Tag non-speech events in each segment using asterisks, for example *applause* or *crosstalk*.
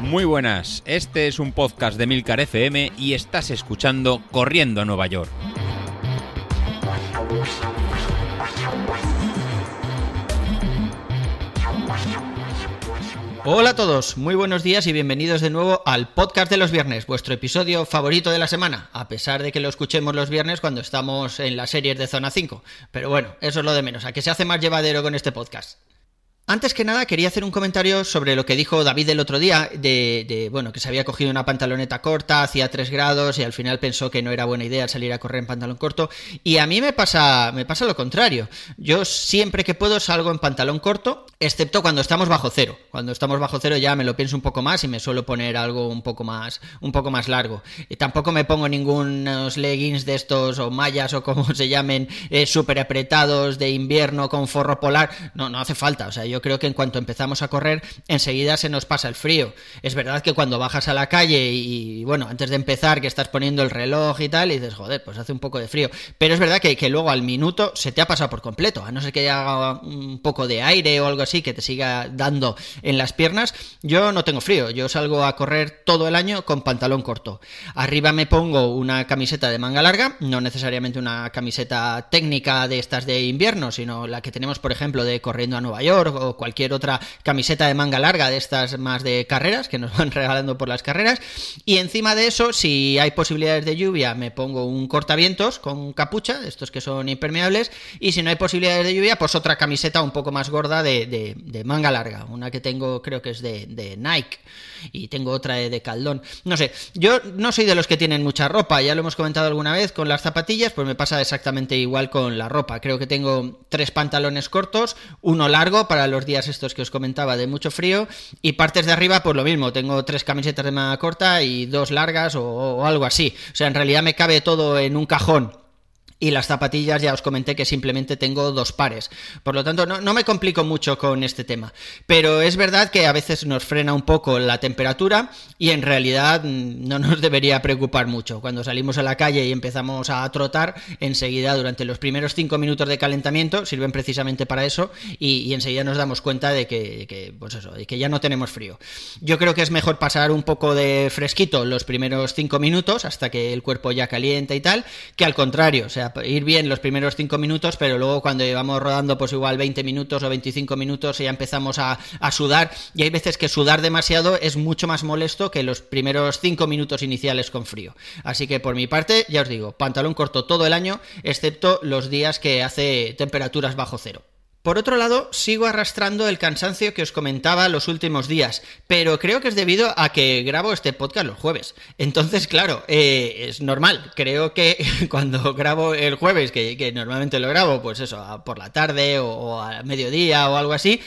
Muy buenas, este es un podcast de Milcar FM y estás escuchando Corriendo a Nueva York. Hola a todos, muy buenos días y bienvenidos de nuevo al podcast de los viernes, vuestro episodio favorito de la semana, a pesar de que lo escuchemos los viernes cuando estamos en las series de Zona 5. Pero bueno, eso es lo de menos, a que se hace más llevadero con este podcast. Antes que nada, quería hacer un comentario sobre lo que dijo David el otro día, de, bueno, que se había cogido una pantaloneta corta, hacía 3 grados y al final pensó que no era buena idea salir a correr en pantalón corto. Y a mí me pasa, me pasa lo contrario. Yo siempre que puedo salgo en pantalón corto, excepto cuando estamos bajo cero. Cuando estamos bajo cero ya me lo pienso un poco más y me suelo poner algo un poco más, un poco más largo. Y tampoco me pongo ningunos leggings de estos o mallas o como *laughs* se llamen, eh, súper apretados de invierno con forro polar. No, no hace falta. O sea, yo yo creo que en cuanto empezamos a correr, enseguida se nos pasa el frío. Es verdad que cuando bajas a la calle y, bueno, antes de empezar, que estás poniendo el reloj y tal, y dices, joder, pues hace un poco de frío. Pero es verdad que, que luego al minuto se te ha pasado por completo, a no ser que haga un poco de aire o algo así que te siga dando en las piernas. Yo no tengo frío, yo salgo a correr todo el año con pantalón corto. Arriba me pongo una camiseta de manga larga, no necesariamente una camiseta técnica de estas de invierno, sino la que tenemos, por ejemplo, de corriendo a Nueva York cualquier otra camiseta de manga larga de estas más de carreras que nos van *laughs* regalando por las carreras. Y encima de eso, si hay posibilidades de lluvia, me pongo un cortavientos con capucha, estos que son impermeables. Y si no hay posibilidades de lluvia, pues otra camiseta un poco más gorda de, manga larga. Una que tengo, creo que es de, Nike. Y tengo otra de, de Caldón. No sé, yo no soy de los que tienen mucha ropa, ya lo hemos comentado alguna vez con las zapatillas, pues me pasa exactamente igual con la ropa. Creo que tengo tres pantalones cortos, uno largo para los los días estos que os comentaba de mucho frío. Y partes de arriba, pues lo mismo, tengo tres camisetas de manga corta y dos largas o, o algo así. O sea, en realidad me cabe todo en un cajón y las zapatillas ya os comenté que simplemente tengo dos pares. Por lo tanto, no, me complico mucho con este tema. Pero es verdad que a veces nos frena un poco la temperatura y en realidad mm, no nos debería preocupar mucho. Cuando salimos a la calle y empezamos a trotar, enseguida durante los primeros cinco minutos de calentamiento sirven precisamente para eso y, enseguida nos damos cuenta de que, pues eso, de que ya no tenemos frío. Yo creo que es mejor pasar un poco de fresquito los primeros cinco minutos hasta que el cuerpo ya calienta y tal, que al contrario, o sea, ir bien los primeros 5 minutos, pero luego cuando llevamos rodando pues igual 20 minutos o 25 minutos ya empezamos a, sudar y hay veces que sudar demasiado es mucho más molesto que los primeros 5 minutos iniciales con frío. Así que por mi parte, ya os digo, pantalón corto todo el año, excepto los días que hace temperaturas bajo cero. Por otro lado, sigo arrastrando el cansancio que os comentaba los últimos días, pero creo que es debido a que grabo este podcast los jueves. Entonces, claro, eh, es normal. Creo que *laughs* cuando grabo el jueves, que, normalmente lo grabo, pues eso, por la tarde o a mediodía o algo así,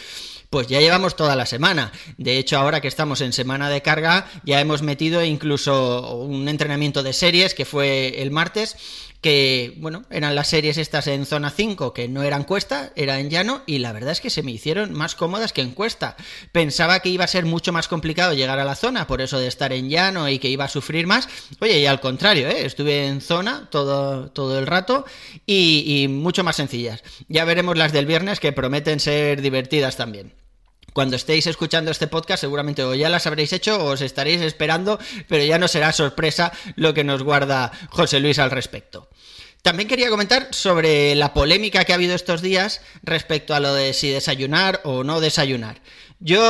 pues ya llevamos toda la semana. De hecho, ahora que estamos en semana de carga, ya hemos metido incluso un entrenamiento de series que fue el martes que, bueno, eran las series estas en zona 5, que no eran cuesta, era en llano, y la verdad es que se me hicieron más cómodas que en cuesta. Pensaba que iba a ser mucho más complicado llegar a la zona, por eso de estar en llano y que iba a sufrir más. Oye, y al contrario, ¿eh? estuve en zona todo, todo el rato y, y mucho más sencillas. Ya veremos las del viernes que prometen ser divertidas también cuando estéis escuchando este podcast seguramente o ya las habréis hecho o os estaréis esperando, pero ya no será sorpresa lo que nos guarda José Luis al respecto. También quería comentar sobre la polémica que ha habido estos días respecto a lo de si desayunar o no desayunar. Yo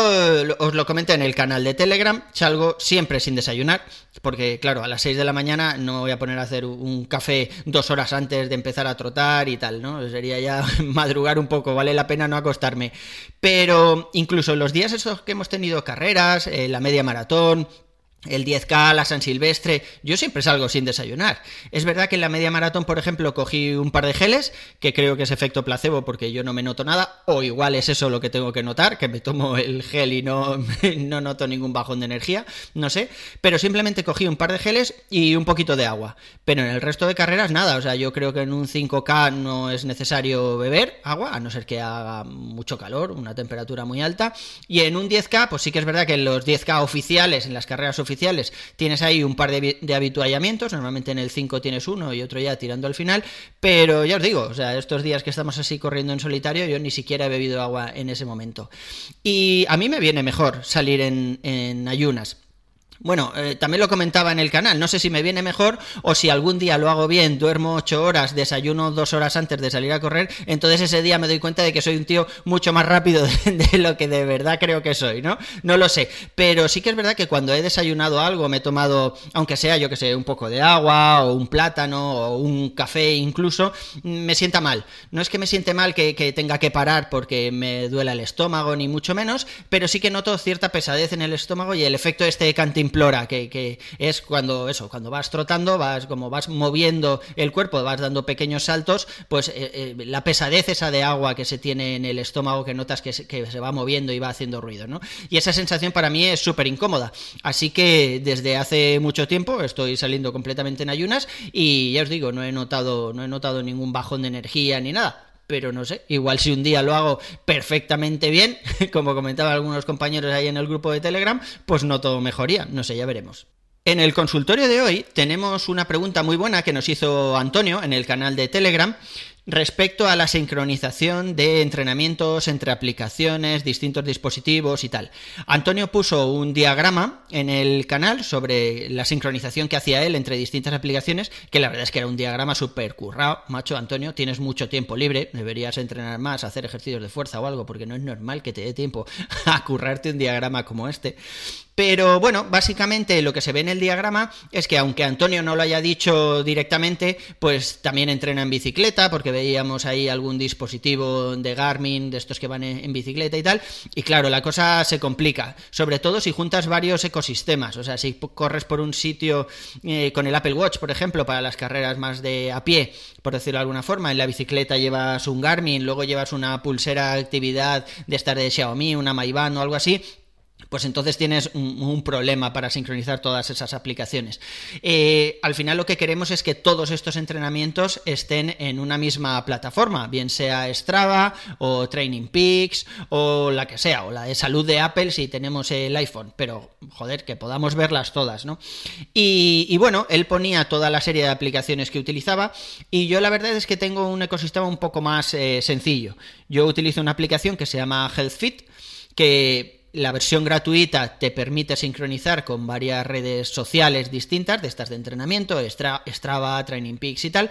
os lo comenté en el canal de Telegram, salgo siempre sin desayunar, porque claro, a las 6 de la mañana no voy a poner a hacer un café dos horas antes de empezar a trotar y tal, ¿no? Sería ya *laughs* madrugar un poco, vale la pena no acostarme. Pero incluso los días esos que hemos tenido carreras, eh, la media maratón, el 10K, la San Silvestre, yo siempre salgo sin desayunar. Es verdad que en la media maratón, por ejemplo, cogí un par de geles, que creo que es efecto placebo porque yo no me noto nada, o igual es eso lo que tengo que notar, que me tomo el gel y no, *laughs* no noto ningún bajón de energía, no sé, pero simplemente cogí un par de geles y un poquito de agua. Pero en el resto de carreras nada, o sea, yo creo que en un 5K no es necesario beber agua, a no ser que haga mucho calor, una temperatura muy alta, y en un 10K, pues sí que es verdad que en los 10K oficiales, en las carreras oficiales, oficiales tienes ahí un par de, habituallamientos, normalmente en el 5 tienes uno y otro ya tirando al final, pero ya os digo, o sea, estos días que estamos así corriendo en solitario, yo ni siquiera he bebido agua en ese momento. Y a mí me viene mejor salir en ayunas. Bueno, eh, también lo comentaba en el canal, no sé si me viene mejor o si algún día lo hago bien, duermo ocho horas, desayuno dos horas antes de salir a correr, entonces ese día me doy cuenta de que soy un tío mucho más rápido *laughs* de, lo que de verdad creo que soy, ¿no? No lo sé, pero sí que es verdad que cuando he desayunado algo, me he tomado, aunque sea yo que sé, un poco de agua o un plátano o un café incluso, me sienta mal. No es que me siente mal que, que tenga que parar porque me duela el estómago ni mucho menos, pero sí que noto cierta pesadez en el estómago y el efecto este de implora, que, es cuando eso, cuando vas trotando, vas como vas moviendo el cuerpo, vas dando pequeños saltos, pues eh, eh, la pesadez esa de agua que se tiene en el estómago, que notas que se, que se va moviendo y va haciendo ruido, ¿no? Y esa sensación para mí es súper incómoda. Así que desde hace mucho tiempo estoy saliendo completamente en ayunas y ya os digo, no he notado, no he notado ningún bajón de energía ni nada pero no sé, igual si un día lo hago perfectamente bien, *laughs* como comentaban algunos compañeros ahí en el grupo de Telegram, pues no todo mejoría, no sé, ya veremos. En el consultorio de hoy tenemos una pregunta muy buena que nos hizo Antonio en el canal de Telegram respecto a la sincronización de entrenamientos entre aplicaciones, distintos dispositivos y tal. Antonio puso un diagrama en el canal sobre la sincronización que hacía él entre distintas aplicaciones, que la verdad es que era un diagrama súper currado. Macho, Antonio, tienes mucho tiempo libre, deberías entrenar más, hacer ejercicios de fuerza o algo, porque no es normal que te dé tiempo *laughs* a currarte un diagrama como este. Pero bueno, básicamente lo que se ve en el diagrama es que aunque Antonio no lo haya dicho directamente, pues también entrena en bicicleta, porque veíamos ahí algún dispositivo de Garmin, de estos que van en bicicleta y tal. Y claro, la cosa se complica, sobre todo si juntas varios ecosistemas. O sea, si corres por un sitio eh, con el Apple Watch, por ejemplo, para las carreras más de a pie, por decirlo de alguna forma, en la bicicleta llevas un Garmin, luego llevas una pulsera actividad de estar de Xiaomi, una Maiban o algo así, pues entonces tienes un, problema para sincronizar todas esas aplicaciones. Eh, al final lo que queremos es que todos estos entrenamientos estén en una misma plataforma, bien sea Strava o Training Peaks o la que sea, o la de salud de Apple si tenemos el iPhone, pero joder, que podamos verlas todas, ¿no? Y, bueno, él ponía toda la serie de aplicaciones que utilizaba y yo la verdad es que tengo un ecosistema un poco más eh, sencillo. Yo utilizo una aplicación que se llama HealthFit, que la versión gratuita te permite sincronizar con varias redes sociales distintas, de estas de entrenamiento, Strava, Training Peaks y tal.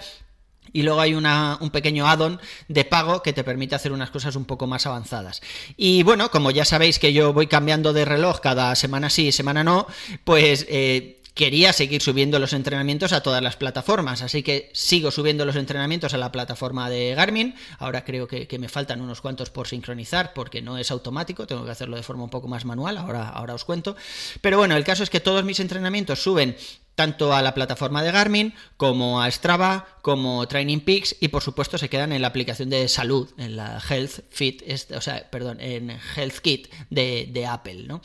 Y luego hay una, un pequeño add-on de pago que te permite hacer unas cosas un poco más avanzadas. Y bueno, como ya sabéis que yo voy cambiando de reloj cada semana sí, semana no, pues eh, quería seguir subiendo los entrenamientos a todas las plataformas, así que sigo subiendo los entrenamientos a la plataforma de Garmin. Ahora creo que, me faltan unos cuantos por sincronizar porque no es automático, tengo que hacerlo de forma un poco más manual, ahora, ahora os cuento. Pero bueno, el caso es que todos mis entrenamientos suben tanto a la plataforma de Garmin como a Strava, como Training Peaks y por supuesto se quedan en la aplicación de salud, en la Health Fit, o sea, perdón, en Health Kit de, de Apple, ¿no?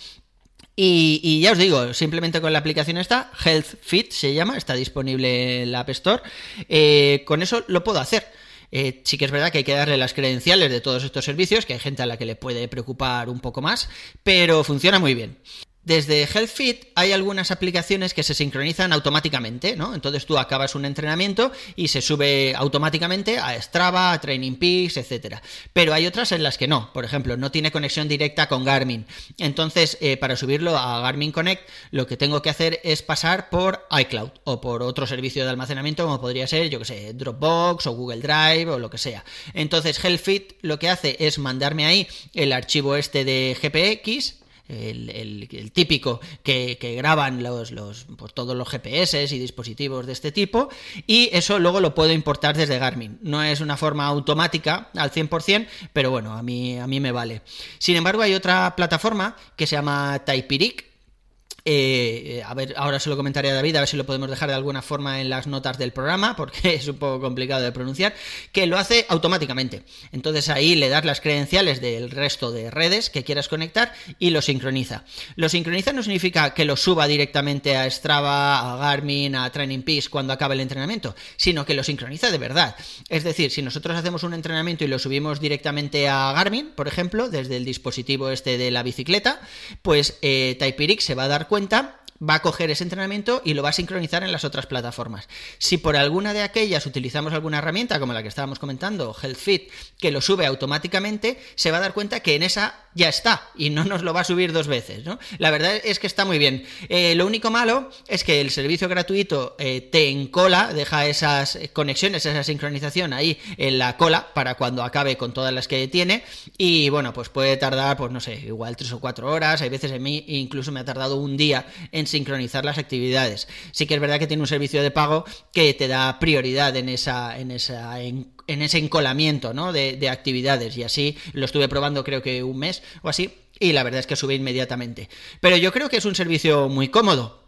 Y, ya os digo, simplemente con la aplicación esta, Health Fit se llama, está disponible en la App Store, eh, con eso lo puedo hacer. Eh, sí que es verdad que hay que darle las credenciales de todos estos servicios, que hay gente a la que le puede preocupar un poco más, pero funciona muy bien. Desde HealthFit hay algunas aplicaciones que se sincronizan automáticamente, ¿no? Entonces tú acabas un entrenamiento y se sube automáticamente a Strava, a Training Peaks, etcétera. Pero hay otras en las que no. Por ejemplo, no tiene conexión directa con Garmin. Entonces, eh, para subirlo a Garmin Connect, lo que tengo que hacer es pasar por iCloud o por otro servicio de almacenamiento como podría ser, yo que sé, Dropbox o Google Drive o lo que sea. Entonces, HealthFit lo que hace es mandarme ahí el archivo este de GPX el, típico que, graban los, los, pues todos los GPS y dispositivos de este tipo, y eso luego lo puedo importar desde Garmin. No es una forma automática al 100%, pero bueno, a mí, a mí me vale. Sin embargo, hay otra plataforma que se llama Taipiric, eh, a ver, ahora se lo comentaré a David, a ver si lo podemos dejar de alguna forma en las notas del programa, *laughs* porque es un poco complicado de pronunciar, que lo hace automáticamente. Entonces ahí le das las credenciales del resto de redes que quieras conectar y lo sincroniza. Lo sincroniza no significa que lo suba directamente a Strava, a Garmin, a Training Peaks cuando acabe el entrenamiento, sino que lo sincroniza de verdad. Es decir, si nosotros hacemos un entrenamiento y lo subimos directamente a Garmin, por ejemplo, desde el dispositivo este de la bicicleta, pues eh, se va a dar cuenta cuenta va a coger ese entrenamiento y lo va a sincronizar en las otras plataformas. Si por alguna de aquellas utilizamos alguna herramienta como la que estábamos comentando, HealthFit, que lo sube automáticamente, se va a dar cuenta que en esa ya está y no nos lo va a subir dos veces. ¿no? La verdad es que está muy bien. Eh, lo único malo es que el servicio gratuito eh, te encola, deja esas conexiones, esa sincronización ahí en la cola para cuando acabe con todas las que tiene y bueno, pues puede tardar, pues no sé, igual tres o cuatro horas, hay veces en mí incluso me ha tardado un día en sincronizar las actividades. Sí que es verdad que tiene un servicio de pago que te da prioridad en esa, en esa en, ese encolamiento ¿no? de, de actividades y así lo estuve probando creo que un mes o así y la verdad es que sube inmediatamente. Pero yo creo que es un servicio muy cómodo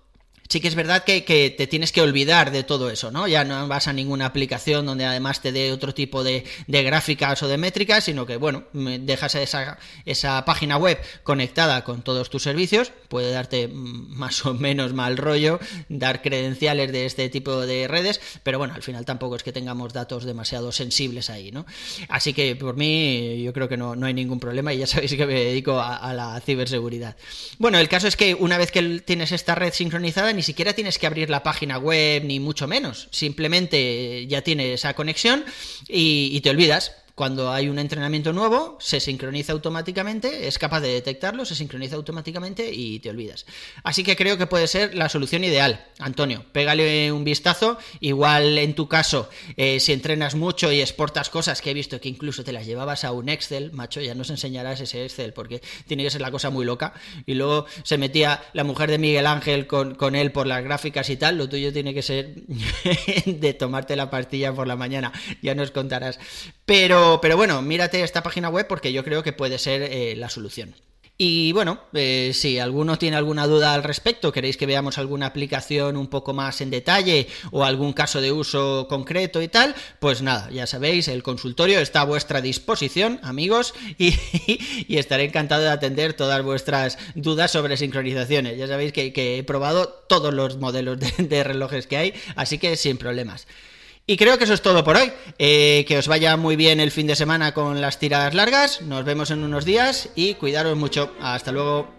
sí que es verdad que, te tienes que olvidar de todo eso, ¿no? Ya no vas a ninguna aplicación donde además te dé otro tipo de, gráficas o de métricas, sino que, bueno, dejas esa, esa página web conectada con todos tus servicios, puede darte más o menos mal rollo, dar credenciales de este tipo de redes, pero bueno, al final tampoco es que tengamos datos demasiado sensibles ahí, ¿no? Así que por mí yo creo que no, hay ningún problema y ya *laughs* sabéis que me dedico a, a la ciberseguridad. Bueno, el caso es que una vez que tienes esta red sincronizada, ni siquiera tienes que abrir la página web, ni mucho menos. Simplemente ya tienes esa conexión y, y te olvidas cuando hay un entrenamiento nuevo, se sincroniza automáticamente, es capaz de detectarlo, se sincroniza automáticamente y te olvidas. Así que creo que puede ser la solución ideal. Antonio, pégale un vistazo. Igual en tu caso, eh, si entrenas mucho y exportas cosas que he visto que incluso te las llevabas a un Excel, macho, ya nos enseñarás ese Excel porque tiene que ser la cosa muy loca. Y luego se metía la mujer de Miguel Ángel con, con él por las gráficas y tal. Lo tuyo tiene que ser *laughs* de tomarte la pastilla por la mañana. Ya nos contarás. Pero pero, bueno, mírate esta página web porque yo creo que puede ser eh, la solución. Y bueno, eh, si alguno tiene alguna duda al respecto, queréis que veamos alguna aplicación un poco más en detalle o algún caso de uso concreto y tal, pues nada, ya sabéis, el consultorio está a vuestra disposición, amigos, *laughs* y, estaré encantado de atender todas vuestras dudas sobre sincronizaciones. Ya sabéis que, he probado todos los modelos de relojes que hay, así que sin problemas. Y creo que eso es todo por hoy. Eh, que os vaya muy bien el fin de semana con las tiradas largas. Nos vemos en unos días y cuidaros mucho. Hasta luego.